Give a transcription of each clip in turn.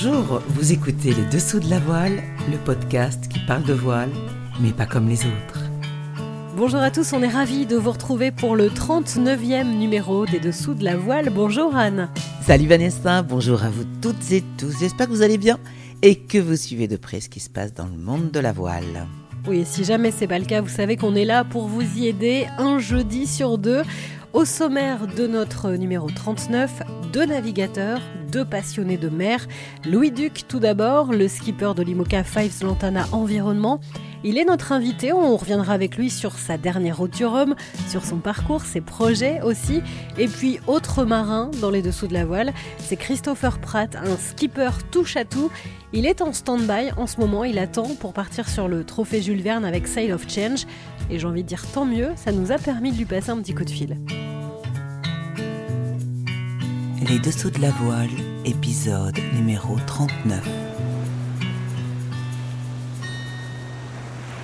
Bonjour, vous écoutez Les Dessous de la Voile, le podcast qui parle de voile, mais pas comme les autres. Bonjour à tous, on est ravis de vous retrouver pour le 39e numéro des Dessous de la Voile. Bonjour Anne. Salut Vanessa, bonjour à vous toutes et tous, j'espère que vous allez bien et que vous suivez de près ce qui se passe dans le monde de la voile. Oui, si jamais c'est pas le cas, vous savez qu'on est là pour vous y aider un jeudi sur deux. Au sommaire de notre numéro 39, deux navigateurs, deux passionnés de mer. Louis Duc tout d'abord, le skipper de l'IMOCA Fives Lantana Environnement. Il est notre invité, on reviendra avec lui sur sa dernière route du Rhum, sur son parcours, ses projets aussi. Et puis autre marin dans les dessous de la voile, c'est Christopher Pratt, un skipper touche à tout. Il est en stand-by en ce moment, il attend pour partir sur le trophée Jules Verne avec Sail of Change. Et j'ai envie de dire tant mieux, ça nous a permis de lui passer un petit coup de fil. Les Dessous de la Voile, épisode numéro 39.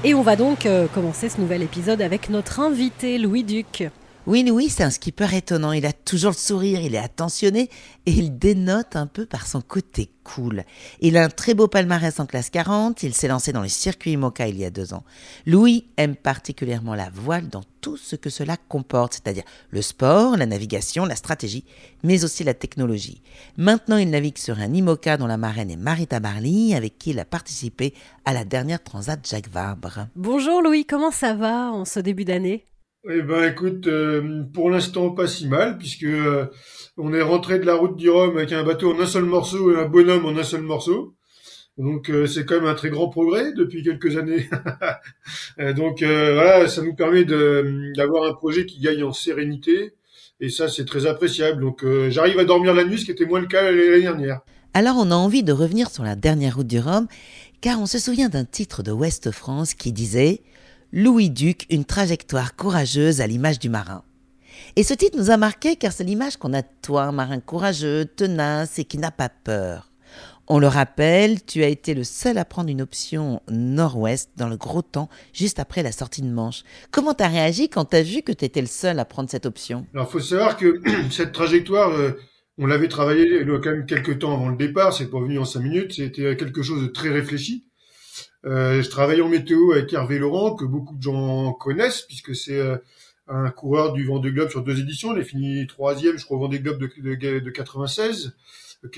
Et on va donc euh, commencer ce nouvel épisode avec notre invité Louis Duc. Oui, Louis, c'est un skipper étonnant. Il a toujours le sourire, il est attentionné et il dénote un peu par son côté cool. Il a un très beau palmarès en classe 40. Il s'est lancé dans les circuits Moka il y a deux ans. Louis aime particulièrement la voile dans tout ce que cela comporte, c'est-à-dire le sport, la navigation, la stratégie, mais aussi la technologie. Maintenant, il navigue sur un IMOCA dont la marraine est Marita Barley, avec qui il a participé à la dernière Transat Jacques Vabre. Bonjour Louis, comment ça va en ce début d'année? Eh ben écoute, euh, pour l'instant pas si mal puisque euh, on est rentré de la route du Rhum avec un bateau en un seul morceau et un bonhomme en un seul morceau. Donc euh, c'est quand même un très grand progrès depuis quelques années. Donc voilà, ça nous permet d'avoir un projet qui gagne en sérénité et ça c'est très appréciable. Donc j'arrive à dormir la nuit, ce qui était moins le cas l'année dernière. Alors on a envie de revenir sur la dernière route du Rhum car on se souvient d'un titre de Ouest France qui disait Louis Duc, une trajectoire courageuse à l'image du marin. Et ce titre nous a marqué car c'est l'image qu'on a de toi, un marin courageux, tenace et qui n'a pas peur. On le rappelle, tu as été le seul à prendre une option nord-ouest dans le gros temps juste après la sortie de Manche. Comment t'as réagi quand t'as vu que t'étais le seul à prendre cette option? Alors faut savoir que cette trajectoire, euh, on l'avait travaillé quand même quelques temps avant le départ, c'est pas venu en cinq minutes, c'était quelque chose de très réfléchi. Euh, je travaille en météo avec Hervé Laurent, que beaucoup de gens connaissent, puisque c'est euh, un coureur du Vendée Globe sur deux éditions. Il a fini troisième, je crois, au Vendée Globe de, de, de 96,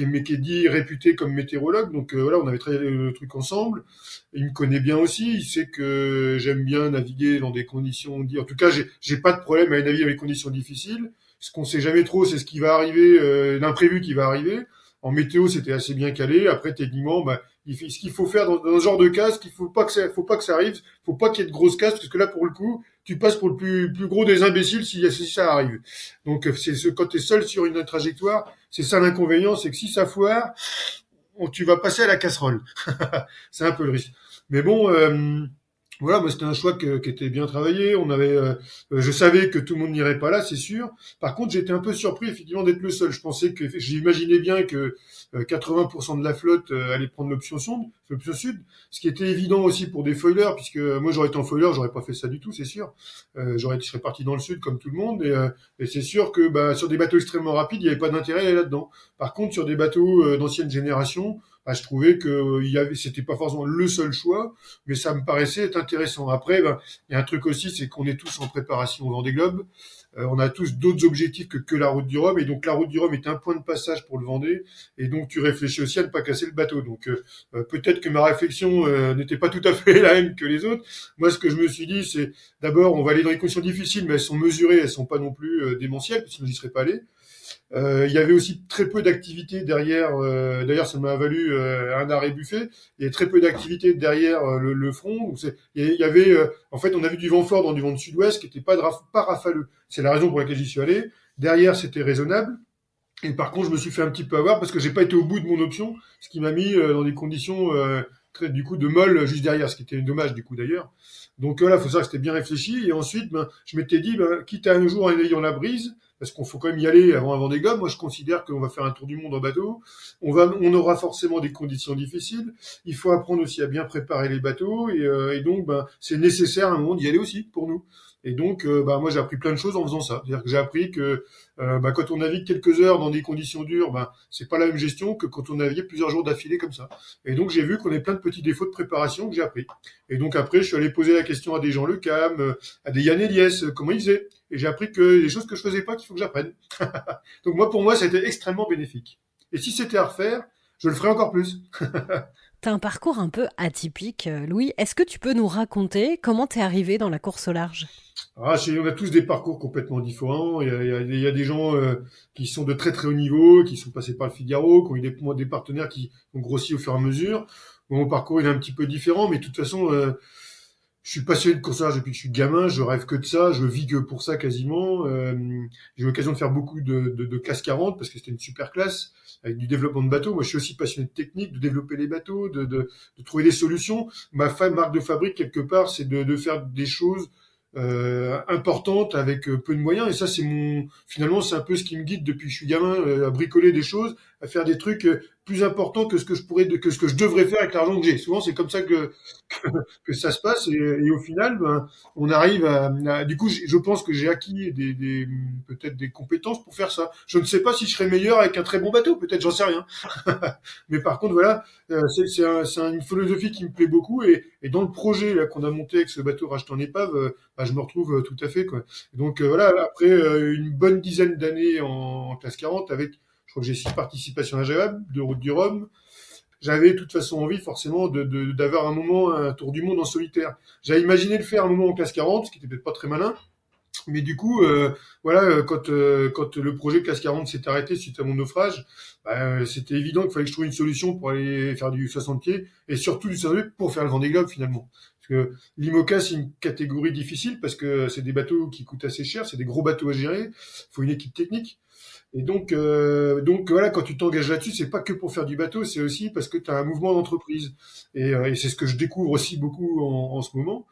mais qui est dit réputé comme météorologue. Donc euh, voilà, on avait travaillé le truc ensemble. Il me connaît bien aussi. Il sait que j'aime bien naviguer dans des conditions. En tout cas, j'ai pas de problème à naviguer dans des conditions difficiles. Ce qu'on sait jamais trop, c'est ce qui va arriver, l'imprévu qui va arriver. En météo, c'était assez bien calé. Après, techniquement, bah, ce qu'il faut faire dans, dans, ce genre de casque, il faut pas que ça, faut pas que ça arrive, faut pas qu'il y ait de grosses casques, parce que là, pour le coup, tu passes pour le plus, plus gros des imbéciles si, si ça arrive. Donc, c'est ce, quand seul sur une trajectoire, c'est ça l'inconvénient, c'est que si ça foire, tu vas passer à la casserole. c'est un peu le risque. Mais bon, euh, voilà, moi c'était un choix qui était bien travaillé. On avait, euh, je savais que tout le monde n'irait pas là, c'est sûr. Par contre, j'étais un peu surpris effectivement d'être le seul. Je pensais que, j'imaginais bien que 80% euh, de la flotte euh, allait prendre l'option sud, l'option sud, ce qui était évident aussi pour des foilers, puisque moi j'aurais été en foiler, j'aurais pas fait ça du tout, c'est sûr. j'aurais, je serais parti dans le sud comme tout le monde, et, et c'est sûr que bah, sur des bateaux extrêmement rapides, il n'y avait pas d'intérêt là-dedans. Par contre, sur des bateaux d'ancienne génération, bah, je trouvais que euh, il y avait, c'était pas forcément le seul choix, mais ça me paraissait intéressant. Après, ben, il y a un truc aussi, c'est qu'on est tous en préparation au Vendée Globe. Euh, on a tous d'autres objectifs que, que la route du Rhum, et donc la route du Rhum est un point de passage pour le Vendée, et donc tu réfléchis aussi à ne pas casser le bateau. Donc euh, peut-être que ma réflexion n'était pas tout à fait la même que les autres. Moi, ce que je me suis dit, c'est d'abord, on va aller dans des conditions difficiles, mais elles sont mesurées, elles sont pas non plus démentielles, sinon j'y serais pas allé. Euh, il y avait aussi très peu d'activité derrière. Euh, D'ailleurs, ça m'a valu euh, un arrêt buffet. Il y avait très peu d'activité derrière le, le, front. Il y avait, en fait, on a vu du vent fort dans du vent de sud-ouest qui n'était pas, pas rafaleux. C'est la raison pour laquelle j'y suis allé. Derrière, c'était raisonnable. Et par contre, je me suis fait un petit peu avoir parce que j'ai pas été au bout de mon option, ce qui m'a mis dans des conditions du coup de molle juste derrière, ce qui était dommage du coup d'ailleurs. Donc là, il faut savoir que c'était bien réfléchi. Et ensuite, ben, je m'étais dit, ben, quitte à un jour en ayant la brise, parce qu'on faut quand même y aller avant avant des gommes. Moi, je considère qu'on va faire un tour du monde en bateau. On va, on aura forcément des conditions difficiles. Il faut apprendre aussi à bien préparer les bateaux et, euh, et donc, ben, c'est nécessaire à un moment d'y aller aussi pour nous. Et donc, euh, bah, moi, j'ai appris plein de choses en faisant ça. C'est-à-dire que j'ai appris que euh, bah, quand on navigue quelques heures dans des conditions dures, bah, c'est pas la même gestion que quand on naviguait plusieurs jours d'affilée comme ça. Et donc, j'ai vu qu'on avait plein de petits défauts de préparation que j'ai appris. Et donc, après, je suis allé poser la question à des gens Le Cam, euh, à des Yann Eliès, comment ils faisaient. Et j'ai appris que des choses que je faisais pas, qu'il faut que j'apprenne. donc, moi, pour moi, c'était extrêmement bénéfique. Et si c'était à refaire, je le ferais encore plus. Un parcours un peu atypique, Louis. Est-ce que tu peux nous raconter comment t'es arrivé dans la course au large? Ah, on a tous des parcours complètement différents. Il y a, il y a, des gens euh, qui sont de très très haut niveau, qui sont passés par le Figaro, qui ont eu des, partenaires qui ont grossi au fur et à mesure. mon parcours est un petit peu différent, mais de toute façon, euh, je suis passionné de course depuis que je suis gamin. Je rêve que de ça. Je vis que pour ça quasiment. Euh, j'ai eu l'occasion de faire beaucoup de, de, de classe 40 parce que c'était une super classe avec du développement de bateaux. Moi, je suis aussi passionné de technique, de développer les bateaux, de, de, trouver des solutions. Ma marque de fabrique quelque part, c'est de, faire des choses euh, importante avec euh, peu de moyens et ça c'est mon finalement c'est un peu ce qui me guide depuis que je suis gamin euh, à bricoler des choses à faire des trucs plus importants que ce que je pourrais que ce que je devrais faire avec l'argent que j'ai souvent c'est comme ça que, que, ça se passe et, au final ben, on arrive à, du coup je pense que j'ai acquis des, des peut-être des compétences pour faire ça je ne sais pas si je serais meilleur avec un très bon bateau peut-être j'en sais rien mais par contre voilà c'est un, une philosophie qui me plaît beaucoup et, et dans le projet là qu'on a monté avec ce bateau racheté en épave bah, je me retrouve euh, tout à fait. Quoi. Donc euh, voilà, après euh, une bonne dizaine d'années en, classe 40, avec, crois que j'ai six participations agréables de route du Rhum, j'avais de toute façon envie forcément d'avoir un moment, un tour du monde en solitaire. J'avais imaginé le faire un moment en classe 40, ce qui était peut-être pas très malin. Mais du coup, euh, voilà, quand quand le projet classe 40 s'est arrêté suite à mon naufrage, bah, c'était évident qu'il fallait que je trouve une solution pour aller faire du 60 pieds et surtout du 60 pieds pour faire le Vendée Globe finalement. Que l'IMOCA, c'est une catégorie difficile parce que c'est des bateaux qui coûtent assez cher, c'est des gros bateaux à gérer, il faut une équipe technique. Et donc, euh, donc voilà, quand tu t'engages là-dessus, c'est pas que pour faire du bateau, c'est aussi parce que tu as un mouvement d'entreprise. Et, euh, et c'est ce que je découvre aussi beaucoup en ce moment.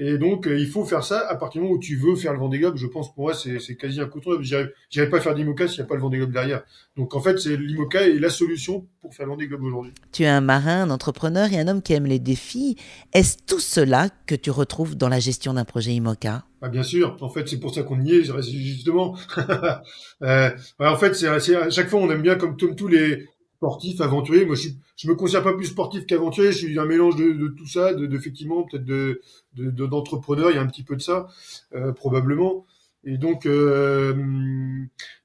Et donc, euh, il faut faire ça à partir du moment où tu veux faire le Vendée Globe. Je pense pour moi, c'est quasi incontournable. J'irai pas faire d'IMOCA s'il n'y a pas le Vendée Globe derrière. Donc, en fait, c'est l'IMOCA est la solution pour faire le Vendée Globe aujourd'hui. Tu es un marin, un entrepreneur et un homme qui aime les défis. Est-ce tout cela que tu retrouves dans la gestion d'un projet IMOCA? Ah, bien sûr. En fait, c'est pour ça qu'on y est, justement. euh, en fait, c'est à chaque fois, on aime bien, comme tous les, sportif, aventurier. Moi, je, je me considère pas plus sportif qu'aventurier. Je suis un mélange de, de tout ça, de, effectivement, peut-être de d'entrepreneur. il y a un petit peu de ça, euh, probablement. Et donc, euh,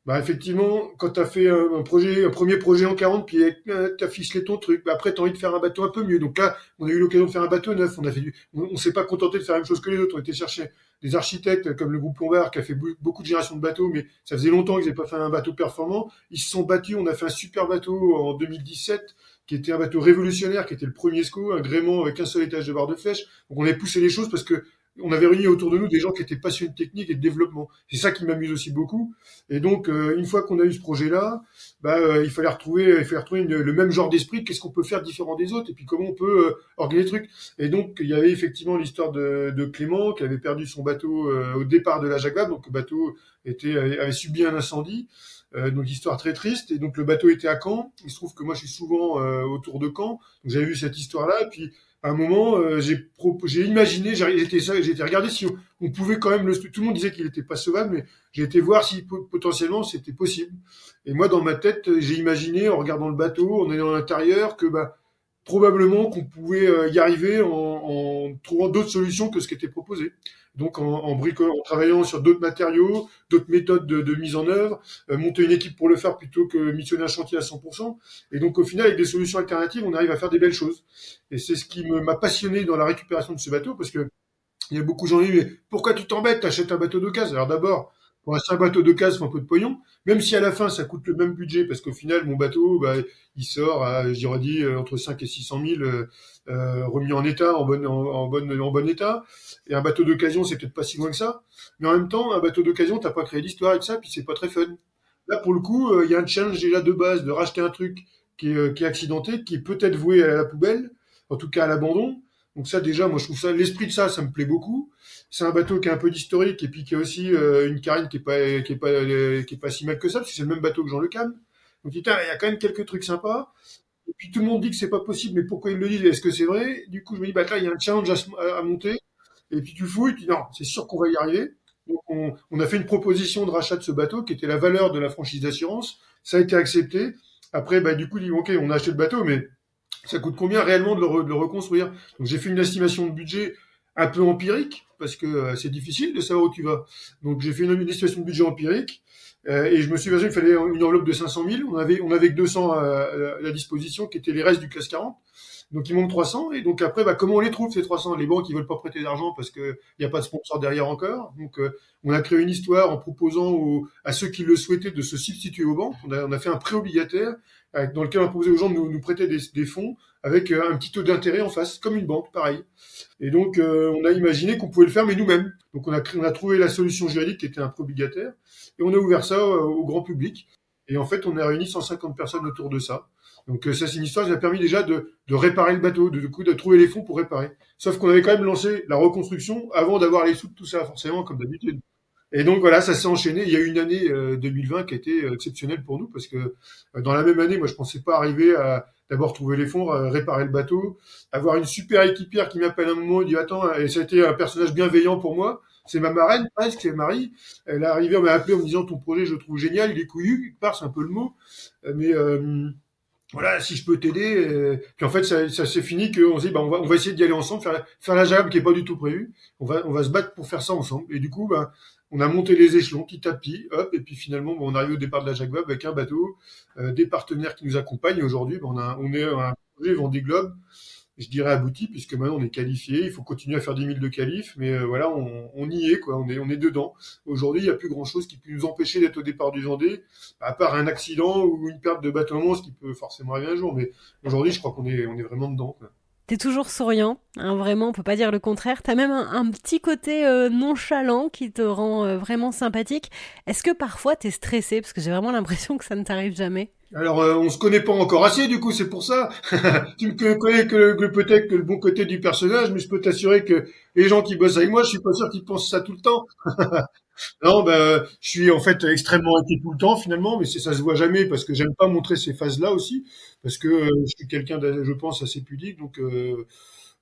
bah effectivement, quand tu as fait un, projet, un premier projet en 40, puis euh, tu as ficelé ton truc, bah après tu as envie de faire un bateau un peu mieux. Donc là, on a eu l'occasion de faire un bateau neuf. On a fait du, on, s'est pas contenté de faire la même chose que les autres. On était chercher des architectes comme le groupe Lombard qui a fait beaucoup de générations de bateaux, mais ça faisait longtemps qu'ils n'avaient pas fait un bateau performant. Ils se sont battus. On a fait un super bateau en 2017 qui était un bateau révolutionnaire, qui était le premier SCO, un gréement avec un seul étage de barre de flèche. Donc on a poussé les choses parce que on avait réuni autour de nous des gens qui étaient passionnés de technique et de développement. C'est ça qui m'amuse aussi beaucoup. Et donc, euh, une fois qu'on a eu ce projet-là, bah, euh, il fallait retrouver, il fallait retrouver le même genre d'esprit. Qu'est-ce qu'on peut faire différent des autres Et puis comment on peut euh, organiser le truc Et donc, il y avait effectivement l'histoire de, de, Clément qui avait perdu son bateau au départ de la Jacques Donc, le bateau était, avait subi un incendie. donc histoire très triste et donc le bateau était à Caen. Il se trouve que moi je suis souvent autour de Caen, donc j'avais vu cette histoire-là. Et puis à un moment, euh, j'ai j'ai imaginé, j'ai été, été regardé si on, pouvait quand même le, tout le monde disait qu'il n'était pas sauvable, mais j'ai été voir si potentiellement c'était possible. Et moi, dans ma tête, j'ai imaginé en regardant le bateau, en allant à l'intérieur, que bah probablement qu'on pouvait euh, y arriver en, en trouvant d'autres solutions que ce qui était proposé donc en, en bricolant, en travaillant sur d'autres matériaux, d'autres méthodes de, de, mise en œuvre, euh, monter une équipe pour le faire plutôt que missionner un chantier à 100%. Et donc au final, avec des solutions alternatives, on arrive à faire des belles choses. Et c'est ce qui m'a passionné dans la récupération de ce bateau, parce que il y a beaucoup de gens qui disent, pourquoi tu t'embêtes, t'achètes un bateau case Alors d'abord, pour un bateau de faut un peu de pognon, même si à la fin ça coûte le même budget, parce qu'au final mon bateau, bah, il sort à, dit euh, entre 5 et 600 000 euh, euh, remis en état, en bon, en, bonne, en bon état. Et un bateau d'occasion, c'est peut-être pas si loin que ça, mais en même temps, un bateau d'occasion, t'as pas créé d'histoire avec ça, puis c'est pas très fun. Là, pour le coup, il y a un challenge déjà de base de racheter un truc qui est, qui est accidenté, qui est peut-être voué à la poubelle, en tout cas à l'abandon. Donc ça déjà, moi je trouve ça, l'esprit de ça, ça me plaît beaucoup. C'est un bateau qui a un peu d'historique et puis qui a aussi euh, une carène qui est pas qui est pas qui est pas si mal que ça parce que c'est le même bateau que Jean Le Cam. Donc il y a quand même quelques trucs sympas. Et puis tout le monde dit que c'est pas possible, mais pourquoi ils le disent? Est-ce que c'est vrai? Du coup, je me dis bah là, il y a un challenge à, monter. Et puis tu fouilles, tu dis non, c'est sûr qu'on va y arriver. Donc on, on, a fait une proposition de rachat de ce bateau qui était la valeur de la franchise d'assurance. Ça a été accepté. Après, bah, du coup, il dit, ok, on a acheté le bateau, mais ça coûte combien réellement de le, reconstruire? Donc j'ai fait une estimation de budget un peu empirique, parce que euh, c'est difficile de savoir où tu vas. Donc j'ai fait une, estimation de budget empirique, euh, et je me suis dit qu'il fallait une enveloppe de 500 000. On avait, on avait que 200 à, à, la disposition, qui étaient les restes du classe 40. Donc il manque 300 et donc après bah, comment on les trouve ces 300 Les banques ils veulent pas prêter d'argent parce que il y a pas de sponsor derrière encore. Donc euh, on a créé une histoire en proposant aux, à ceux qui le souhaitaient de se substituer aux banques. On a, on a fait un prêt obligataire dans lequel on a proposé aux gens de nous, nous prêter des, des, fonds avec euh, un petit taux d'intérêt en face, comme une banque, pareil. Et donc euh, on a imaginé qu'on pouvait le faire mais nous-mêmes. Donc on a, on a trouvé la solution juridique qui était un prêt obligataire et on a ouvert ça au grand public. Et en fait on a réuni 150 personnes autour de ça. Donc euh, ça, c'est une histoire qui a permis déjà de, de réparer le bateau, de, coup, de trouver les fonds pour réparer. Sauf qu'on avait quand même lancé la reconstruction avant d'avoir les sous de tout ça, forcément, comme d'habitude. Et donc voilà, ça s'est enchaîné. Il y a eu une année euh, 2020 qui a été euh, exceptionnelle pour nous parce que euh, dans la même année, moi, je pensais pas arriver à d'abord trouver les fonds, réparer le bateau, avoir une super équipière qui m'appelle un moment, dit attends, et ça a été un personnage bienveillant pour moi. C'est ma marraine, presque, c'est Marie. Elle est arrivée, elle m'a appelé en me disant ton projet, je le trouve génial, il est couillu, part, c'est un peu le mot, mais voilà, si je peux t'aider. Euh, puis en fait, ça, ça s'est fini qu'on se dit, bah, on va, on va essayer d'y aller ensemble, faire, faire la jab qui est pas du tout prévue. On va, on va se battre pour faire ça ensemble. Et du coup, bah, on a monté les échelons petit à petit, hop, et puis finalement, bah, on arrive au départ de la Jacques avec un bateau, euh, des partenaires qui nous accompagnent. Aujourd'hui, bah, on, a, on est un projet Vendée Globe je dirais abouti puisque maintenant on est qualifié. Il faut continuer à faire 10 000 de qualif, mais euh, voilà, on, y est quoi. On est on est dedans. Aujourd'hui, il n'y a plus grand chose qui peut nous empêcher d'être au départ du Vendée, à part un accident ou une perte de bateau ce qui peut forcément arriver un jour. Mais aujourd'hui, je crois qu'on est on est vraiment dedans. T'es toujours souriant, hein, vraiment, on peut pas dire le contraire. T'as même un, un, petit côté euh, nonchalant qui te rend euh, vraiment sympathique. Est-ce que parfois t'es stressé? Parce que j'ai vraiment l'impression que ça ne t'arrive jamais. Alors, euh, on se connaît pas encore assez, du coup, c'est pour ça. tu ne connais que, que peut-être que le bon côté du personnage, mais je peux t'assurer que les gens qui bossent avec moi, je suis pas sûr qu'ils pensent ça tout le temps. non, ben, je suis en fait extrêmement inquiet tout le temps finalement, mais ça se voit jamais parce que j'aime pas montrer ces phases-là aussi, parce que euh, je suis quelqu'un, je pense, assez pudique, donc euh,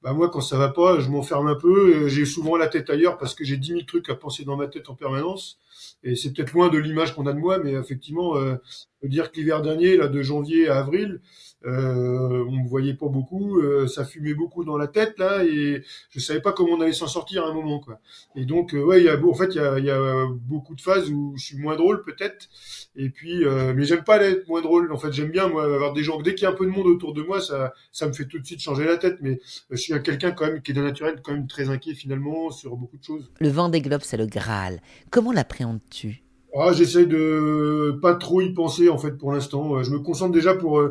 bah moi quand ça va pas, je m'enferme un peu, j'ai souvent la tête ailleurs parce que j'ai dix mille trucs à penser dans ma tête en permanence, et c'est peut-être loin de l'image qu'on a de moi, mais effectivement, euh, dire que l'hiver dernier, là de janvier à avril, euh, on me voyait pas beaucoup, euh, ça fumait beaucoup dans la tête là, et je savais pas comment on allait s'en sortir à un moment quoi. Et donc euh, ouais, y a en fait il y a, y a, beaucoup de phases où je suis moins drôle peut-être, et puis euh, mais j'aime pas être moins drôle. En fait j'aime bien moi avoir des gens dès qu'il y a un peu de monde autour de moi, ça ça me fait tout de suite changer la tête. Mais je suis quelqu'un quand même qui est d'un naturel quand même très inquiet finalement sur beaucoup de choses. Le vent des globes c'est le Graal. Comment l'appréhendes-tu? Ah, j'essaie de pas trop y penser en fait pour l'instant. Je me concentre déjà pour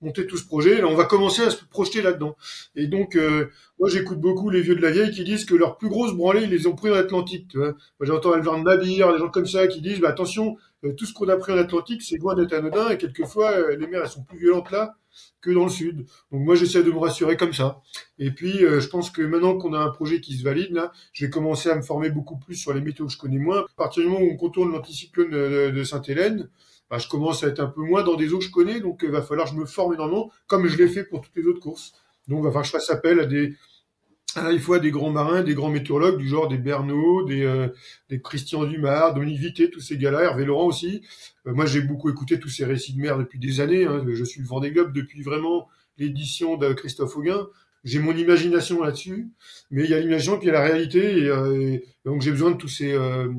monter tout ce projet. Là, on va commencer à se projeter là-dedans. Et donc, euh, moi, j'écoute beaucoup les vieux de la vieille qui disent que leur plus grosse branlée, ils les ont pris en Atlantique. Tu vois moi, j'entends Alvin Nabir, des gens comme ça qui disent, bah, attention, euh, tout ce qu'on a pris en Atlantique, c'est loin d'être anodin. Et quelquefois, euh, les mers, elles sont plus violentes là que dans le sud. Donc moi, j'essaie de me rassurer comme ça. Et puis, je pense que maintenant qu'on a un projet qui se valide, là, je vais commencer à me former beaucoup plus sur les météos que je connais moins. À partir du moment où on contourne l'anticyclone de Sainte-Hélène, bah, je commence à être un peu moins dans des eaux que je connais, donc il va falloir que je me forme énormément, comme je l'ai fait pour toutes les autres courses. Donc il va falloir que je fasse appel à des à la fois des grands marins, des grands météorologues du genre des Bernot, des, euh, des Christian Dumas, Dominique Vité, tous ces gars-là, Hervé Laurent aussi. Euh, moi, j'ai beaucoup écouté tous ces récits de mer depuis des années. Hein. Je suis le Vendée Globe depuis vraiment l'édition de Christophe Auguin j'ai mon imagination là-dessus, mais il y a l'imagination puis il y a la réalité, et, euh, donc j'ai besoin de tous ces euh,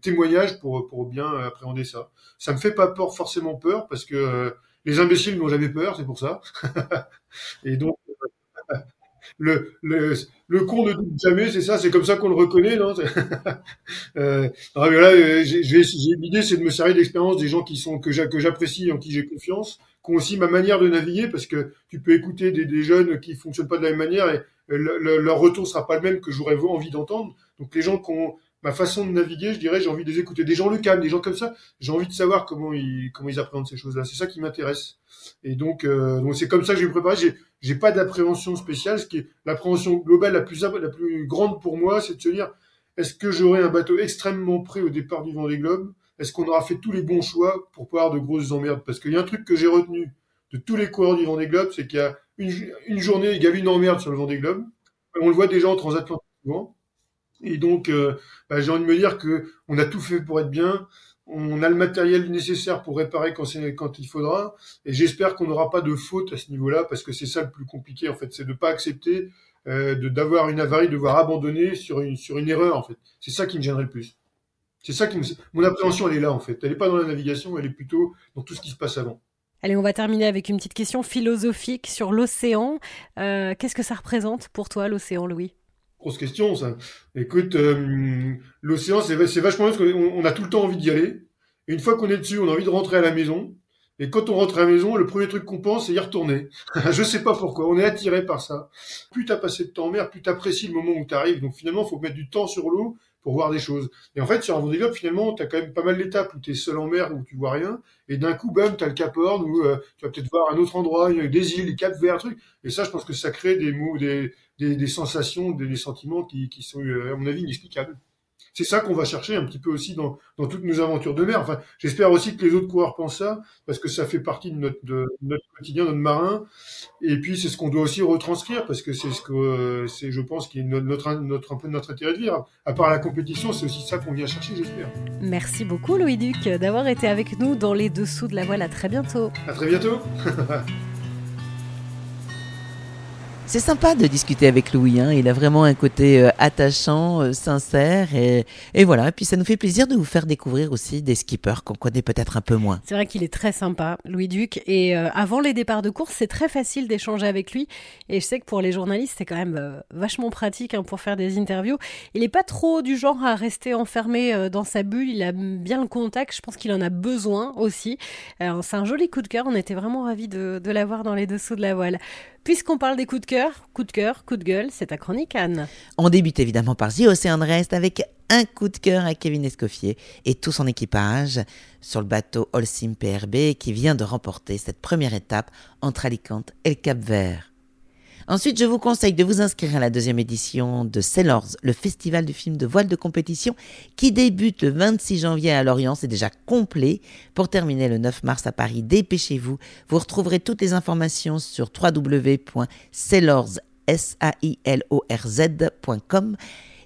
témoignages pour, pour bien appréhender ça. Ça me fait pas forcément peur, parce que euh, les imbéciles n'ont jamais peur, c'est pour ça. et donc, le, le, le con ne doute jamais, c'est ça, c'est comme ça qu'on le reconnaît, non euh, non, mais là, euh, l'idée, c'est de me servir d'expérience des gens qui sont que j'apprécie, en qui j'ai confiance, qui ont aussi ma manière de naviguer, parce que tu peux écouter des, des jeunes qui fonctionnent pas de la même manière et le, leur retour sera pas le même que j'aurais envie d'entendre. Donc les gens qui ont ma façon de naviguer, je dirais, j'ai envie de les écouter. Des gens le calment, des gens comme ça, j'ai envie de savoir comment ils, comment ils appréhendent ces choses-là. C'est ça qui m'intéresse. Et donc, euh, donc c'est comme ça que je vais me préparer. J'ai, j'ai pas d'appréhension spéciale. Ce qui est l'appréhension globale la plus, la plus grande pour moi, c'est de se dire, est-ce que j'aurai un bateau extrêmement prêt au départ du Vendée Globe? Est-ce qu'on aura fait tous les bons choix pour pas avoir de grosses emmerdes? Parce qu'il y a un truc que j'ai retenu de tous les coureurs du Vendée Globe, c'est qu'il y a une, une journée égale une emmerde sur le Vendée Globe. On le voit déjà en transatlantique. Et donc, euh, bah, j'ai envie de me dire que on a tout fait pour être bien. On a le matériel nécessaire pour réparer quand, il faudra. Et j'espère qu'on n'aura pas de faute à ce niveau-là, parce que c'est ça le plus compliqué, en fait. C'est de pas accepter euh, d'avoir une avarie, de devoir abandonner sur une, sur une erreur, en fait. C'est ça qui me gênerait le plus. C'est ça qui me... Mon appréhension, elle est là, en fait. Elle n'est pas dans la navigation, elle est plutôt dans tout ce qui se passe avant. Allez, on va terminer avec une petite question philosophique sur l'océan. Euh, Qu'est-ce que ça représente pour toi, l'océan, Louis? Grosse question, ça. Écoute, euh, l'océan, c'est, vachement bien parce qu'on on a tout le temps envie d'y aller. Et une fois qu'on est dessus, on a envie de rentrer à la maison. Et quand on rentre à la maison, le premier truc qu'on pense, c'est y retourner. je sais pas pourquoi, on est attiré par ça. Plus t'as passé de temps en mer, plus t'apprécies le moment où t'arrives. Donc finalement, faut mettre du temps sur l'eau pour voir des choses. Et en fait, sur un Vendée finalement, tu as quand même pas mal d'étapes où tu es seul en mer, où tu vois rien, et d'un coup, bam, tu as le Cap Horn, où euh, tu vas peut-être voir un autre endroit, des îles, des Cap Vert, truc. Et ça, je pense que ça crée des mots, des, des, des sensations, des, des sentiments qui, qui sont, euh, à mon avis, inexplicables c'est ça qu'on va chercher un petit peu aussi dans, dans toutes nos aventures de mer. Enfin, j'espère aussi que les autres coureurs pensent ça, parce que ça fait partie de notre, de notre quotidien, notre marin. Et puis, c'est ce qu'on doit aussi retranscrire, parce que c'est ce que, c'est, je pense, qui est notre, notre, un peu notre intérêt de vivre. À part la compétition, c'est aussi ça qu'on vient chercher, j'espère. Merci beaucoup, Louis Duc, d'avoir été avec nous dans les dessous de la voile. À très bientôt. À très bientôt. C'est sympa de discuter avec Louis. Hein. Il a vraiment un côté euh, attachant, euh, sincère. Et, et, voilà. Et puis ça nous fait plaisir de vous faire découvrir aussi des skippers qu'on connaît peut-être un peu moins. C'est vrai qu'il est très sympa, Louis Duc. Et euh, avant les départs de course, c'est très facile d'échanger avec lui. Et je sais que pour les journalistes, c'est quand même vachement pratique hein, pour faire des interviews. Il n'est pas trop du genre à rester enfermé dans sa bulle. Il a bien le contact. Je pense qu'il en a besoin aussi. C'est un joli coup de cœur. On était vraiment ravis de, de l'avoir dans les dessous de la voile. Puisqu'on parle des coups de cœur, coup de cœur, coup de gueule, c'est ta chronique, Anne. On débute évidemment par The Ocean Rest avec un coup de cœur à Kevin Escoffier et tout son équipage sur le bateau Holcim PRB qui vient de remporter cette première étape entre Alicante et le Cap Vert. Ensuite, je vous conseille de vous inscrire à la deuxième édition de Sailors, le festival du film de voile de compétition qui débute le 26 janvier à Lorient. C'est déjà complet. Pour terminer le 9 mars à Paris, dépêchez-vous. Vous retrouverez toutes les informations sur www.sailors.com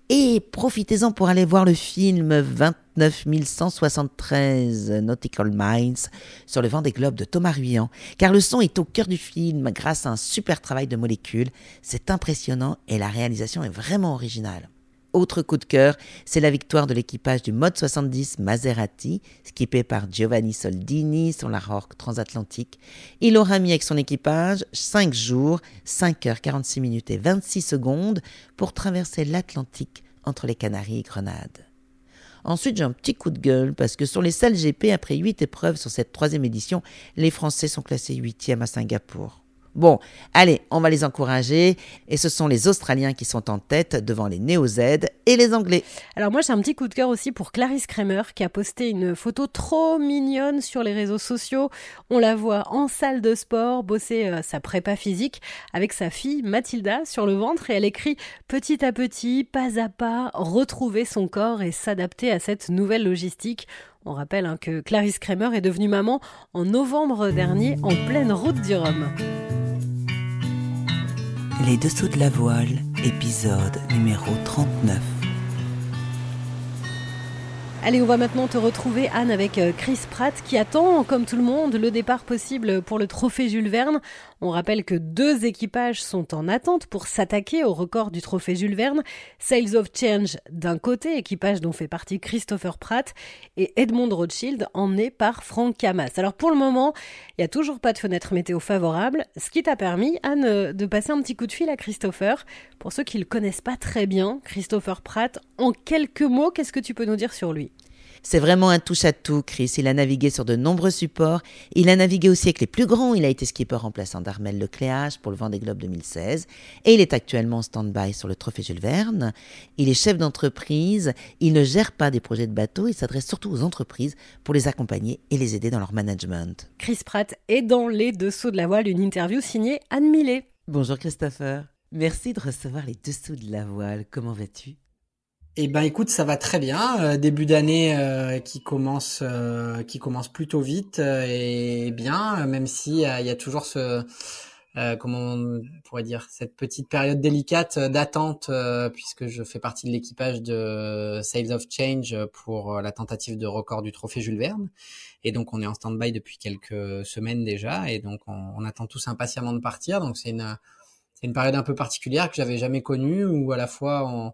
et profitez-en pour aller voir le film 29 173 Nautical Miles sur le vent des globes de Thomas Ruyant, car le son est au cœur du film grâce à un super travail de molécules. C'est impressionnant et la réalisation est vraiment originale. Autre coup de cœur, c'est la victoire de l'équipage du Mode 70 Maserati, skippé par Giovanni Soldini sur la Roque transatlantique. Il aura mis avec son équipage 5 jours, 5 heures 46 minutes et 26 secondes pour traverser l'Atlantique entre les Canaries et Grenade. Ensuite, j'ai un petit coup de gueule parce que sur les salles GP, après 8 épreuves sur cette troisième édition, les Français sont classés 8e à Singapour. Bon, allez, on va les encourager. Et ce sont les Australiens qui sont en tête devant les Néo-Z et les Anglais. Alors moi, j'ai un petit coup de cœur aussi pour Clarisse Kramer qui a posté une photo trop mignonne sur les réseaux sociaux. On la voit en salle de sport bosser euh, sa prépa physique avec sa fille Mathilda sur le ventre et elle écrit petit à petit, pas à pas, retrouver son corps et s'adapter à cette nouvelle logistique. On rappelle hein, que Clarisse Kramer est devenue maman en novembre dernier en pleine route du Rhum. Les Dessous de la Voile, épisode numéro 39. Allez, on va maintenant te retrouver, Anne, avec euh, Chris Pratt, qui attend, comme tout le monde, le départ possible pour le trophée Jules Verne. On rappelle que deux équipages sont en attente pour s'attaquer au record du trophée Jules Verne. Sales of Change d'un côté, équipage dont fait partie Christopher Pratt, et Edmond Rothschild emmené par Frank Camas. Alors pour le moment, il n'y a toujours pas de fenêtre météo favorable, ce qui t'a permis, Anne, de passer un petit coup de fil à Christopher. Pour ceux qui ne le connaissent pas très bien, Christopher Pratt, en quelques mots, qu'est-ce que tu peux nous dire sur lui? C'est vraiment un touche-à-tout, Chris. Il a navigué sur de nombreux supports. Il a navigué aussi avec les plus grands. Il a été skipper remplaçant d'Armel Lecléage pour le Vendée Globe 2016. Et il est actuellement en stand-by sur le Trophée Jules Verne. Il est chef d'entreprise. Il ne gère pas des projets de bateau. Il s'adresse surtout aux entreprises pour les accompagner et les aider dans leur management. Chris Pratt est dans les dessous de la voile, une interview signée Anne Millet. Bonjour Christopher. Merci de recevoir les dessous de la voile. Comment vas-tu? Eh ben écoute, ça va très bien. Euh, début d'année euh, qui commence euh, qui commence plutôt vite et bien, même si il y a toujours ce comment on pourrait dire cette petite période délicate d'attente puisque je fais partie de l'équipage de Sales of Change pour la tentative de record du trophée Jules Verne et donc on est en stand-by depuis quelques semaines déjà et donc on, on attend tous impatiemment de partir. Donc c'est une c'est une période un peu particulière que j'avais jamais connue où à la fois on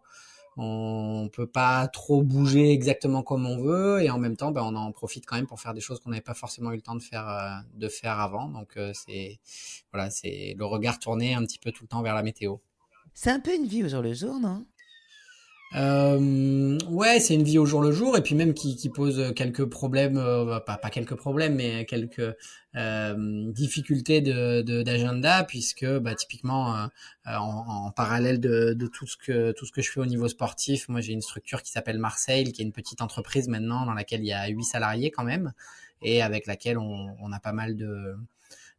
on peut pas trop bouger exactement comme on veut et en même temps ben, on en profite quand même pour faire des choses qu'on n'avait pas forcément eu le temps de faire euh, de faire avant. Donc euh, c'est voilà c'est le regard tourné un petit peu tout le temps vers la météo. C'est un peu une vie au jour le jour non? Euh, ouais, c'est une vie au jour le jour et puis même qui, qui pose quelques problèmes, euh, pas, pas quelques problèmes, mais quelques euh, difficultés de d'agenda puisque bah, typiquement euh, en, en, parallèle de, de, tout ce que tout ce que je fais au niveau sportif, moi j'ai une structure qui s'appelle Marseille, qui est une petite entreprise maintenant dans laquelle il y a huit salariés quand même et avec laquelle on, on a pas mal de euh,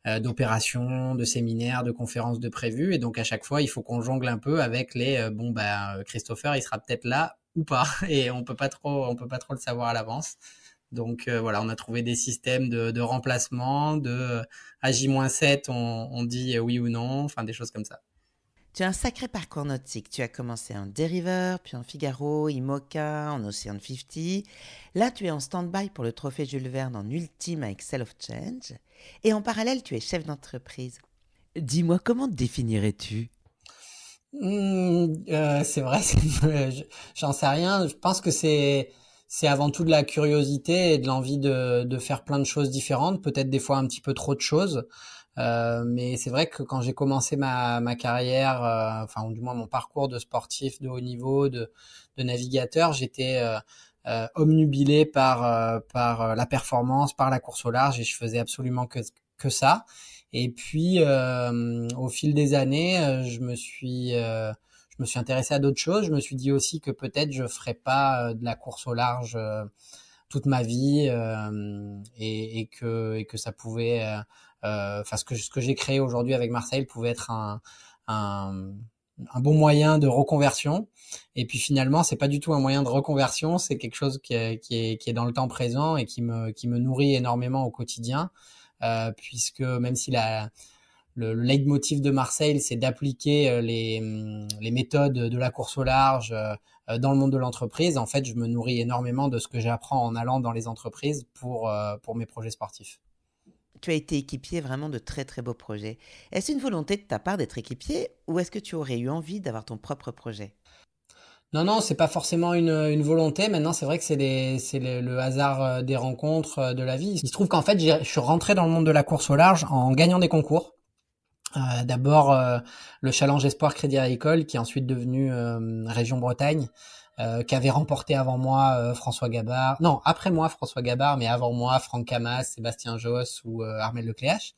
d'opérations, de séminaires, de conférences de prévues. Et donc à chaque fois, il faut qu'on jongle un peu avec les euh, bon bah Christopher, il sera peut-être là ou pas, et on peut pas trop, on peut pas trop le savoir à l'avance. Donc euh, voilà, on a trouvé des systèmes de, de remplacement, de à J-7, on, on dit oui ou non, enfin des choses comme ça. Tu as un sacré parcours nautique. Tu as commencé en dériveur, puis en Figaro, IMOCA, en Ocean 50. Là, tu es en stand-by pour le trophée Jules Verne en ultime avec Cell of Change. Et en parallèle, tu es chef d'entreprise. Dis-moi, comment te définirais-tu? Mmh, euh, C'est vrai, j'en sais rien. Je pense que c'est c'est avant tout de la curiosité et de l'envie de, de faire plein de choses différentes, peut-être des fois un petit peu trop de choses. Euh, mais c'est vrai que quand j'ai commencé ma, ma carrière, euh, enfin du moins mon parcours de sportif de haut niveau, de, de navigateur, j'étais euh, euh omnubilé par par la performance, par la course au large, et je faisais absolument que que ça. Et puis au fil des années, je me suis je me suis intéressé à d'autres choses. Je me suis dit aussi que peut-être je ferais pas de la course au large toute ma vie et, et, que et que ça pouvait euh, enfin ce que ce que j'ai créé aujourd'hui avec Marseille pouvait être un, un, un bon moyen de reconversion. Et puis finalement, c'est pas du tout un moyen de reconversion, c'est quelque chose qui est, qui est, qui est dans le temps présent et qui me, qui me nourrit énormément au quotidien, euh, puisque même si la, le, le leitmotiv de Marseille, c'est d'appliquer euh, les, les méthodes de la course au large euh, dans le monde de l'entreprise, en fait, je me nourris énormément de ce que j'apprends en allant dans les entreprises pour, pour mes projets sportifs tu as été équipier vraiment de très très beaux projets. Est-ce une volonté de ta part d'être équipier ou est-ce que tu aurais eu envie d'avoir ton propre projet? Non, non, c'est pas forcément une, volonté. Maintenant, c'est vrai que c'est le, hasard euh, des rencontres euh, de la vie. Il se trouve qu'en fait, je suis rentré dans le monde de la course au large en gagnant des concours. Euh, D'abord, le Challenge Espoir Crédit Agricole, qui est ensuite devenu Région Bretagne, euh, qu'avait remporté avant moi euh, François Gabard. Non, après moi François Gabard, mais avant moi Franck Camas, Sébastien Josse ou euh, Armel Lecléache.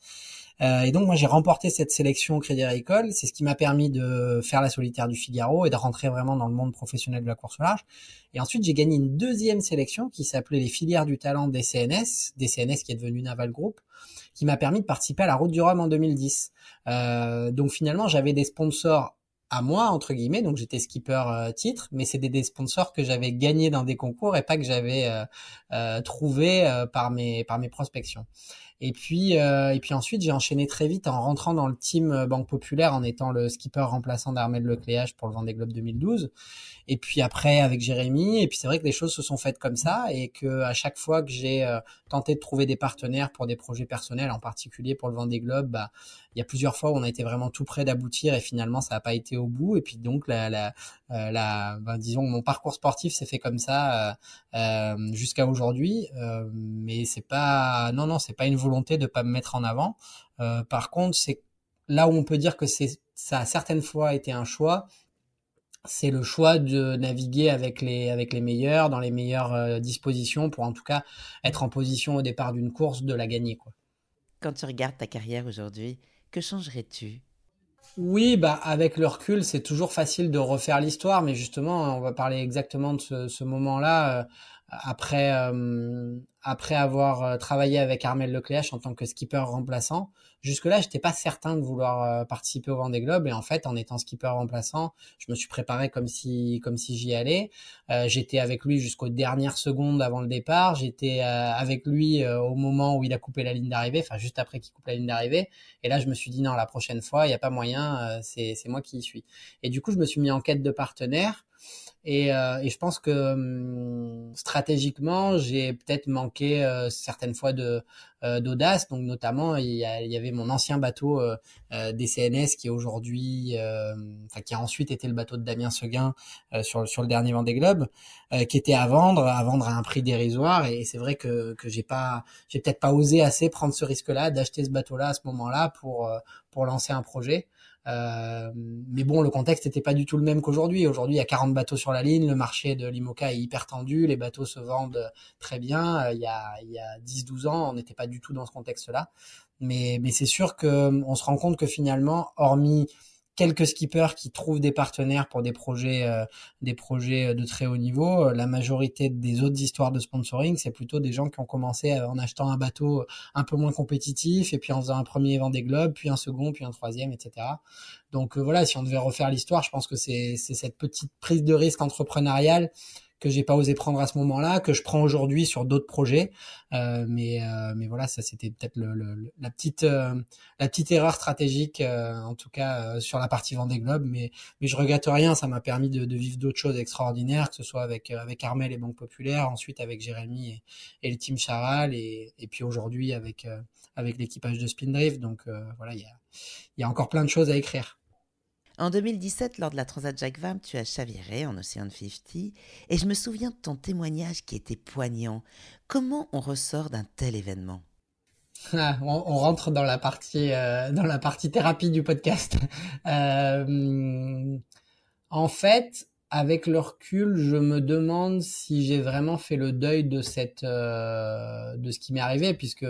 et donc moi j'ai remporté cette sélection au Crédit Agricole. C'est ce qui m'a permis de faire la solitaire du Figaro et de rentrer vraiment dans le monde professionnel de la course au large. Et ensuite j'ai gagné une deuxième sélection qui s'appelait les filières du talent des CNS, des CNS qui est devenu Naval Group qui m'a permis de participer à la Route du Rhum en 2010. Euh, donc finalement, j'avais des sponsors à moi entre guillemets. Donc j'étais skipper euh, titre mais c'est des, sponsors que j'avais gagnés dans des concours et pas que j'avais euh, euh, trouvé par mes par mes prospections et puis, euh, et puis ensuite, j'ai enchaîné très vite en rentrant dans le team euh, Banque Populaire en étant le skipper remplaçant d'Armel Lecléage pour le Vendée Globe 2012. Et puis après avec Jérémy. Et puis c'est vrai que les choses se sont faites comme ça et que à chaque fois que j'ai euh, tenté de trouver des partenaires pour des projets personnels, en particulier pour le Vendée Globe, bah, il y a plusieurs fois où on a été vraiment tout près d'aboutir et finalement ça n'a pas été au bout. Et puis donc la, la, la ben, disons mon parcours sportif s'est fait comme ça euh, jusqu'à aujourd'hui. Euh, mais c'est pas non non c'est pas une volonté volonté de pas me mettre en avant. Euh, par contre, c'est là où on peut dire que c'est ça a certaines fois été un choix. c'est le choix de naviguer avec les avec les meilleurs dans les meilleures dispositions pour en tout cas être en position au départ d'une course de la gagner quoi. Quand tu regardes ta carrière aujourd'hui, que changerais-tu? Oui, bah avec le recul, c'est toujours facile de refaire l'histoire, mais justement, on va parler exactement de ce, ce moment-là après euh, après avoir euh, travaillé avec Armel Lecléache en tant que skipper remplaçant. Jusque-là, j'étais pas certain de vouloir euh, participer au Vendée Globe et en fait, en étant skipper remplaçant, je me suis préparé comme si comme si j'y allais. j'étais avec lui jusqu'aux dernières secondes avant le départ. J'étais avec lui au moment où il a coupé la ligne d'arrivée, enfin juste après qu'il coupe la ligne d'arrivée. Et là, je me suis dit non, la prochaine fois, il y a pas moyen, c'est c'est moi qui y suis. Et du coup, je me suis mis en quête de partenaire. Et, euh, et, je pense que hum, stratégiquement, j'ai peut-être manqué euh, certaines fois de euh, d'audace. Donc notamment, il y, avait mon ancien bateau des CNS qui est aujourd'hui, enfin qui a ensuite été le bateau de Damien Seguin sur sur le dernier Vendée Globe, qui était à vendre, à vendre à un prix dérisoire. Et, c'est vrai que que j'ai pas, j'ai peut-être pas osé assez prendre ce risque-là, d'acheter ce bateau-là à ce moment-là pour pour lancer un projet. Euh, mais bon, le contexte n'était pas du tout le même qu'aujourd'hui. Aujourd'hui, il y a 40 bateaux sur la ligne, le marché de l'IMOCA est hyper tendu, les bateaux se vendent très bien. Euh, il y a, il y a 10-12 ans, on n'était pas du tout dans ce contexte-là. Mais, mais c'est sûr qu'on se rend compte que finalement, hormis quelques skippers qui trouvent des partenaires pour des projets, euh, des projets de très haut niveau. La majorité des autres histoires de sponsoring, c'est plutôt des gens qui ont commencé en achetant un bateau un peu moins compétitif et puis en faisant un premier des globes, puis un second, puis un troisième, etc. Donc euh, voilà, si on devait refaire l'histoire, je pense que c'est cette petite prise de risque entrepreneuriale que j'ai pas osé prendre à ce moment-là, que je prends aujourd'hui sur d'autres projets. Euh, mais euh, mais voilà, ça c'était peut-être le, la petite euh, la petite erreur stratégique en tout cas sur la partie Vendée Globe. Mais mais je regrette rien, ça m'a permis de, de vivre d'autres choses extraordinaires, que ce soit avec avec Armel et Banque Populaire, ensuite avec Jérémy et, et le team Charal, et, et puis aujourd'hui avec avec l'équipage de Spindrift. Donc voilà, il y a il y a encore plein de choses à écrire. En 2017, lors de la Transat Jacques Vabre, tu as chaviré en Ocean 50 et je me souviens de ton témoignage qui était poignant. Comment on ressort d'un tel événement? Ah, on, rentre dans la partie euh, dans la partie thérapie du podcast. Euh, en fait, avec le recul, je me demande si j'ai vraiment fait le deuil de euh, de ce qui m'est arrivé, puisque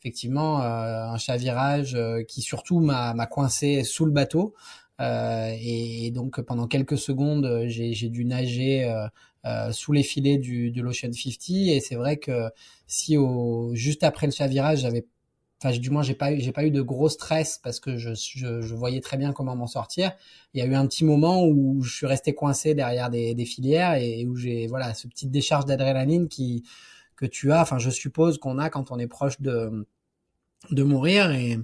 effectivement un chavirage qui surtout m'a coincé sous le bateau. Euh, et, donc pendant quelques secondes, j'ai dû nager euh, euh, sous les filets du, de l'Ocean 50. Et c'est vrai que si au, juste après le chavirage, j'avais enfin du moins j'ai pas eu j'ai pas eu de gros stress parce que je, je, je voyais très bien comment m'en sortir il y a eu un petit moment où je suis resté coincé derrière des, des filières et, où j'ai voilà ce petite décharge d'adrénaline qui que tu as enfin je suppose qu'on a quand on est proche de de mourir et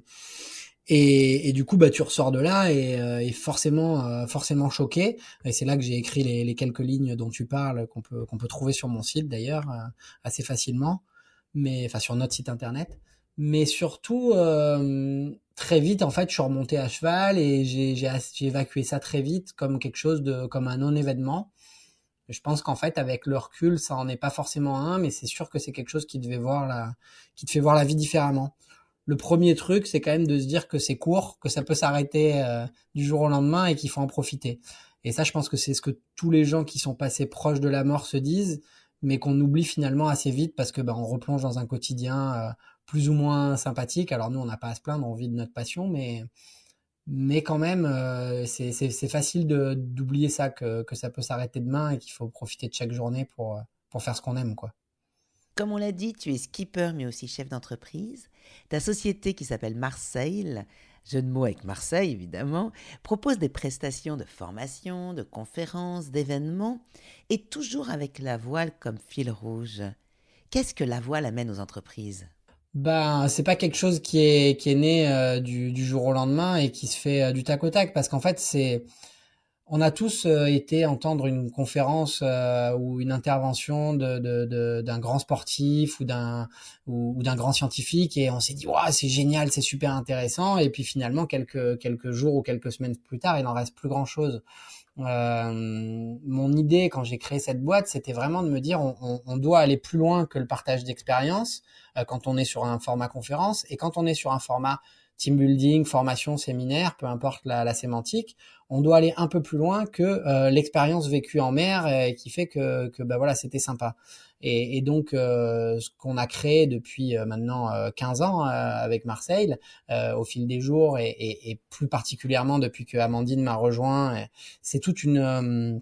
et, et, du coup, bah, tu ressors de là et, euh, et forcément, euh, forcément choqué. Et c'est là que j'ai écrit les, les, quelques lignes dont tu parles, qu'on peut, qu'on peut trouver sur mon site d'ailleurs, euh, assez facilement, mais enfin sur notre site internet. Mais surtout, très vite, en fait, je suis remonté à cheval et j'ai évacué ça très vite comme quelque chose de, comme un non-événement. Je pense qu'en fait, avec le recul, ça en est pas forcément un, mais c'est sûr que c'est quelque chose qui devait voir la, qui te fait voir la vie différemment le premier truc, c'est quand même de se dire que c'est court, que ça peut s'arrêter euh, du jour au lendemain et qu'il faut en profiter. Et ça, je pense que c'est ce que tous les gens qui sont passés proches de la mort se disent, mais qu'on oublie finalement assez vite parce que ben, on replonge dans un quotidien euh, plus ou moins sympathique. Alors nous, on n'a pas à se plaindre, on vit de notre passion, mais mais quand même, euh, c'est facile d'oublier ça, que, que ça peut s'arrêter demain et qu'il faut profiter de chaque journée pour, pour faire ce qu'on aime, quoi. Comme on l'a dit, tu es skipper mais aussi chef d'entreprise. Ta société qui s'appelle Marseille, jeu de mots avec Marseille évidemment, propose des prestations de formation, de conférences, d'événements, et toujours avec la voile comme fil rouge. Qu'est-ce que la voile amène aux entreprises? Ben, c'est pas quelque chose qui est, qui est né euh, du, jour au lendemain et qui se fait euh, du tac au tac, parce qu'en fait, c'est on a tous euh, été entendre une conférence euh, ou une intervention d'un grand sportif ou d'un ou, d'un grand scientifique et on s'est dit waouh c'est génial c'est super intéressant et puis finalement quelques jours ou quelques semaines plus tard il n'en reste plus grand chose euh, mon idée quand j'ai créé cette boîte c'était vraiment de me dire on, on, doit aller plus loin que le partage d'expérience quand on est sur un format conférence et quand on est sur un format team building, formation, séminaire, peu importe la, la sémantique, on doit aller un peu plus loin que euh, l'expérience vécue en mer et qui fait que, que bah voilà, c'était sympa. Et, et donc, euh, ce qu'on a créé depuis euh, maintenant 15 ans avec Marseille, au fil des jours et, et, et plus particulièrement depuis que Amandine m'a rejoint, c'est toute une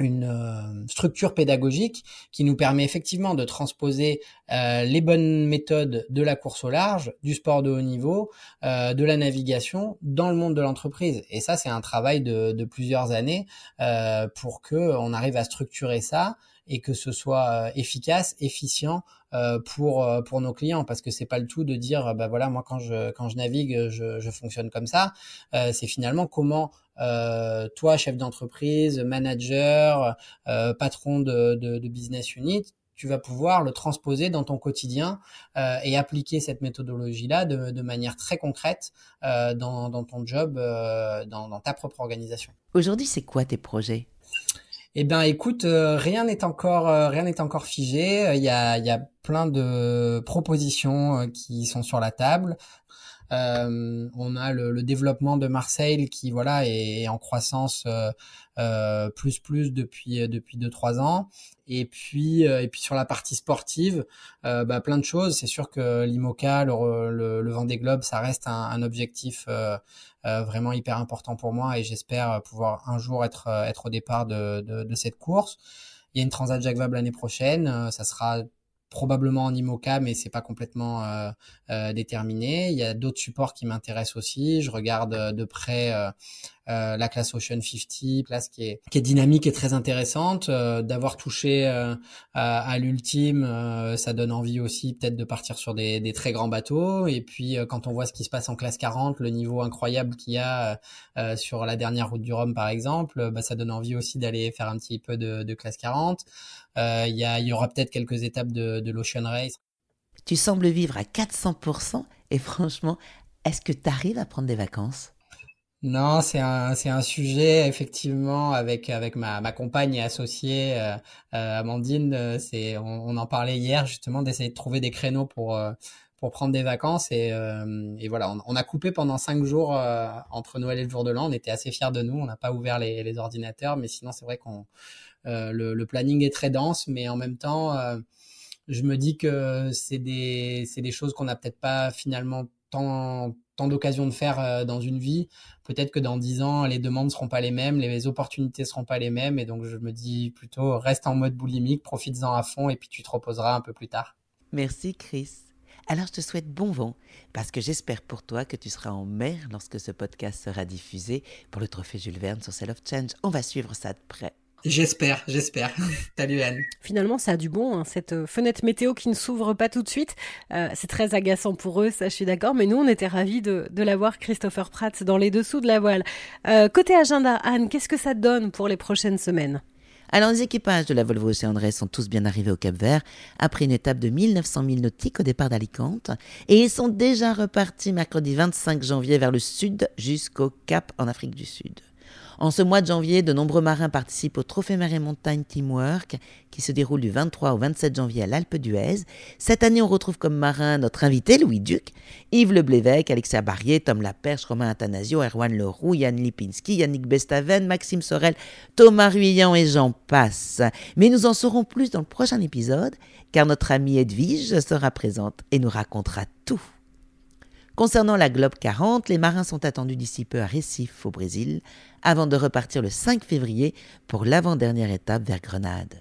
une euh, structure pédagogique qui nous permet effectivement de transposer euh, les bonnes méthodes de la course au large, du sport de haut niveau, euh, de la navigation dans le monde de l'entreprise. Et ça, c'est un travail de, de plusieurs années pour que on arrive à structurer ça et que ce soit efficace, efficient pour pour nos clients. Parce que c'est pas le tout de dire bah voilà moi quand je quand je navigue je, fonctionne comme ça. C'est finalement comment euh, toi, chef d'entreprise, manager, euh, patron de, de, business unit, tu vas pouvoir le transposer dans ton quotidien euh, et appliquer cette méthodologie-là de, manière très concrète euh, dans, dans, ton job, euh, dans, ta propre organisation. Aujourd'hui, c'est quoi tes projets? Eh ben, écoute, rien n'est encore rien n'est encore figé. Il y a il y a plein de propositions qui sont sur la table. Euh, on a le, le, développement de Marseille qui voilà est, en croissance euh, euh, plus plus depuis depuis deux trois ans. Et puis et puis sur la partie sportive, bah, plein de choses. C'est sûr que l'IMOCA, le, le, le Vendée Globe, ça reste un, un objectif vraiment hyper important pour moi et j'espère pouvoir un jour être être au départ de, de, de cette course. Il y a une Transat Jacques l'année prochaine. Ça sera probablement en IMOCA, mais c'est pas complètement euh, euh, déterminé. Il y a d'autres supports qui m'intéressent aussi. Je regarde euh, de près euh, la classe Ocean 50, classe qui est, qui est dynamique et très intéressante. Euh, d'avoir touché euh, à, à l'ultime, ça donne envie aussi peut-être de partir sur des, des, très grands bateaux. Et puis quand on voit ce qui se passe en classe 40, le niveau incroyable qu'il y a sur la dernière route du Rhum par exemple, bah, ça donne envie aussi d'aller faire un petit peu de, de classe 40. Il y, a, il y aura peut-être quelques étapes de, de l'Ocean Race. Tu sembles vivre à 400% et franchement, est-ce que tu arrives à prendre des vacances? Non, c'est un c'est un sujet effectivement avec avec ma ma compagne et associée euh, euh Amandine. Euh, c'est on, en parlait hier justement d'essayer de trouver des créneaux pour euh, pour prendre des vacances et et voilà on, a coupé pendant cinq jours entre Noël et le jour de l'an. On était assez fiers de nous. On n'a pas ouvert les ordinateurs, mais sinon c'est vrai qu'on le, le planning est très dense, mais en même temps je me dis que c'est des choses qu'on n'a peut-être pas finalement tant tant d'occasions de faire euh, dans une vie, peut-être que dans dix ans, les demandes seront pas les mêmes, les opportunités seront pas les mêmes, et donc je me dis plutôt reste en mode boulimique, profites-en à fond, et puis tu te reposeras un peu plus tard. Merci Chris. Alors je te souhaite bon vent, parce que j'espère pour toi que tu seras en mer lorsque ce podcast sera diffusé pour le trophée Jules Verne sur Cell of Change. On va suivre ça de près. J'espère, j'espère. Salut Anne. Finalement, ça a du bon, hein, cette euh, fenêtre météo qui ne s'ouvre pas tout de suite. Euh, c'est très agaçant pour eux, ça je suis d'accord, mais nous on était ravis de, de l'avoir, Christopher Pratt, dans les dessous de la voile. Euh, côté agenda, Anne, qu'est-ce que ça donne pour les prochaines semaines? Alors, les équipages de la Volvo Ocean Race sont tous bien arrivés au Cap Vert après une étape de 1900 milles nautiques au départ d'Alicante et ils sont déjà repartis mercredi 25 janvier vers le sud jusqu'au Cap en Afrique du Sud. En ce mois de janvier, de nombreux marins participent au Trophée Mer et Montagne Teamwork qui se déroule du 23 au 27 janvier à l'Alpe d'Huez. Cette année, on retrouve comme marin notre invité Louis Duc, Yves Leblévesque, Alexia Barrier, Tom Laperche, Romain Athanasio, Erwan Leroux, Yann Lipinski, Yannick Bestaven, Maxime Sorel, Thomas Ruyant et j'en passe. Mais nous en saurons plus dans le prochain épisode car notre amie Edwige sera présente et nous racontera tout. Concernant la Globe 40, les marins sont attendus d'ici peu à Recife, au Brésil, avant de repartir le 5 février pour l'avant-dernière étape vers Grenade.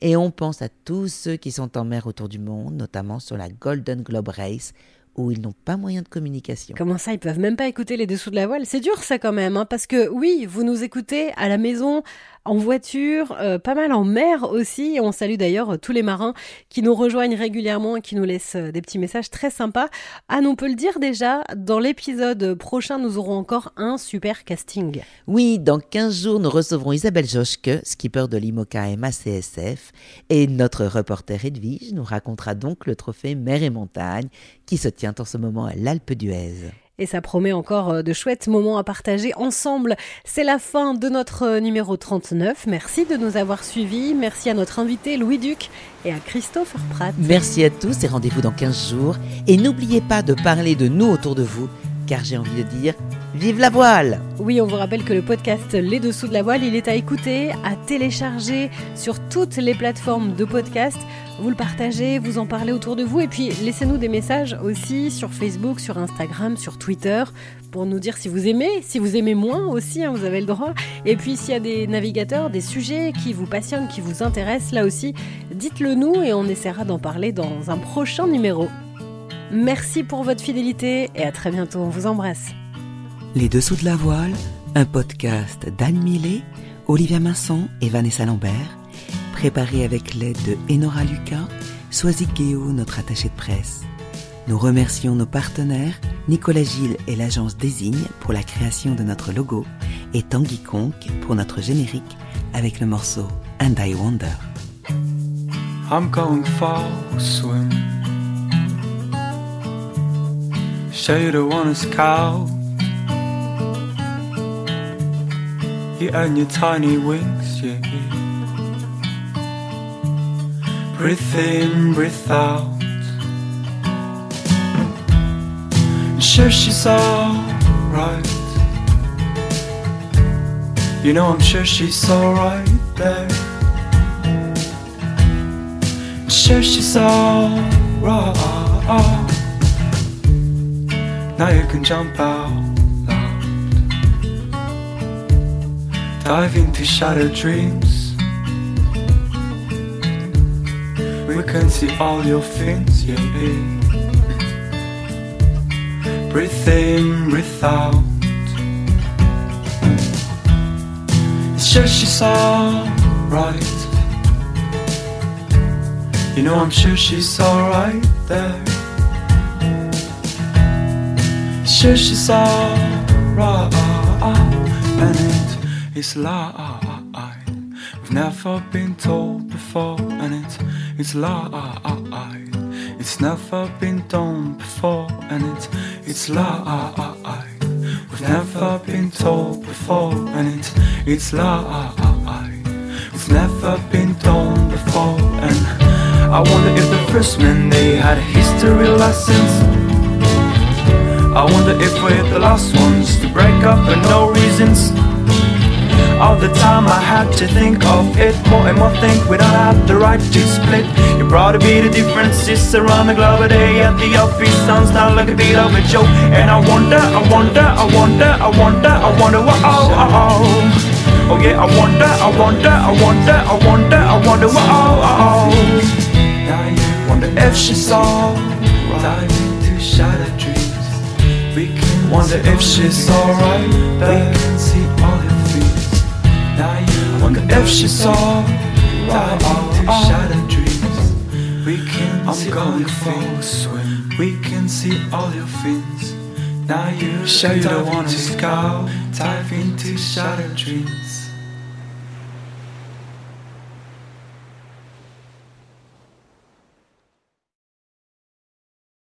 Et on pense à tous ceux qui sont en mer autour du monde, notamment sur la Golden Globe Race, où ils n'ont pas moyen de communication. Comment ça, ils peuvent même pas écouter les dessous de la voile? C'est dur ça quand même, hein, parce que oui, vous nous écoutez à la maison, en voiture, euh, pas mal en mer aussi. on salue d'ailleurs euh, tous les marins qui nous rejoignent régulièrement et qui nous laissent euh, des petits messages très sympas. Ah, on peut le dire déjà, dans l'épisode prochain, nous aurons encore un super casting. Oui, dans 15 jours, nous recevrons Isabelle Joschke, skipper de l'IMOCA MACSF, et notre reporter Edwige nous racontera donc le trophée Mer et Montagne qui se tient en ce moment à l'Alpe d'Huez et ça promet encore euh, de chouettes moments à partager ensemble. C'est la fin de notre euh, numéro 39. Merci de nous avoir suivis. Merci à notre invité Louis Duc et à Christophe Pratt. Merci à tous et rendez-vous dans 15 jours. Et n'oubliez pas de parler de nous autour de vous car j'ai envie de dire vive la voile Oui, on vous rappelle que le podcast Les Dessous de la voile, il est à écouter, à télécharger sur toutes les plateformes de podcast. Vous le partagez, vous en parlez autour de vous et puis laissez-nous des messages aussi sur Facebook, sur Instagram, sur Twitter pour nous dire si vous aimez, si vous aimez moins aussi, hein, vous avez le droit. Et puis s'il y a des navigateurs, des sujets qui vous passionnent, qui vous intéressent, là aussi, dites-le nous et on essaiera d'en parler dans un prochain numéro. Merci pour votre fidélité et à très bientôt, on vous embrasse. Les Dessous de la Voile, un podcast d'Anne Millet, Olivia Masson et Vanessa Lambert, préparé avec l'aide de Enora Lucas, Soazic Guéot, notre attaché de presse. Nous remercions nos partenaires, Nicolas Gilles et l'agence Désigne pour la création de notre logo et Tanguy Conk pour notre générique avec le morceau And I Wonder. I'm going for a swim. Show you the one scout. You earn your tiny wings, yeah. Breathe in, breathe out. Sure, she's alright. You know, I'm sure she's alright there. Sure, she's alright. Now you can jump out loud. Dive into shattered dreams. We can see all your fins, yeah. Breathe in, breathe out. It's just she's alright. You know, I'm sure she's alright there. Sure, she's alright. And it is lie. We've never been told before, and it it's lie. It's never been done before, and it it's lie. We've never been told before, and it it's lie. It's never been done before, and I wonder if the first men they had history lessons. I wonder if we're the last ones to break up for no reasons. All the time I had to think of it more and more think we don't have the right to split. You brought to be the differences around the globe a day at the office sounds down like a beat of a joke. And I wonder, I wonder, I wonder, I wonder, I wonder oh, oh, oh. Oh yeah, I wonder, I wonder, I wonder, I wonder, I wonder oh, oh, oh. Wonder if into shattered dreams We can wonder if she's alright We can see all her fears. Now you wonder if she saw Dive into shattered dreams. We can I'm see going for We can see all your fins Now you show you the one to scout Dive into shattered dreams